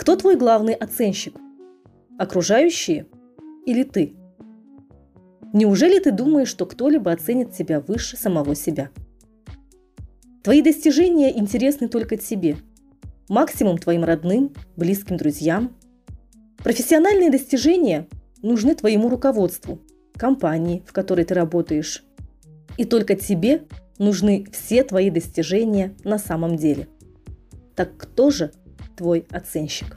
Кто твой главный оценщик? Окружающие или ты? Неужели ты думаешь, что кто-либо оценит тебя выше самого себя? Твои достижения интересны только тебе, максимум твоим родным, близким друзьям. Профессиональные достижения нужны твоему руководству, компании, в которой ты работаешь. И только тебе нужны все твои достижения на самом деле. Так кто же твой оценщик?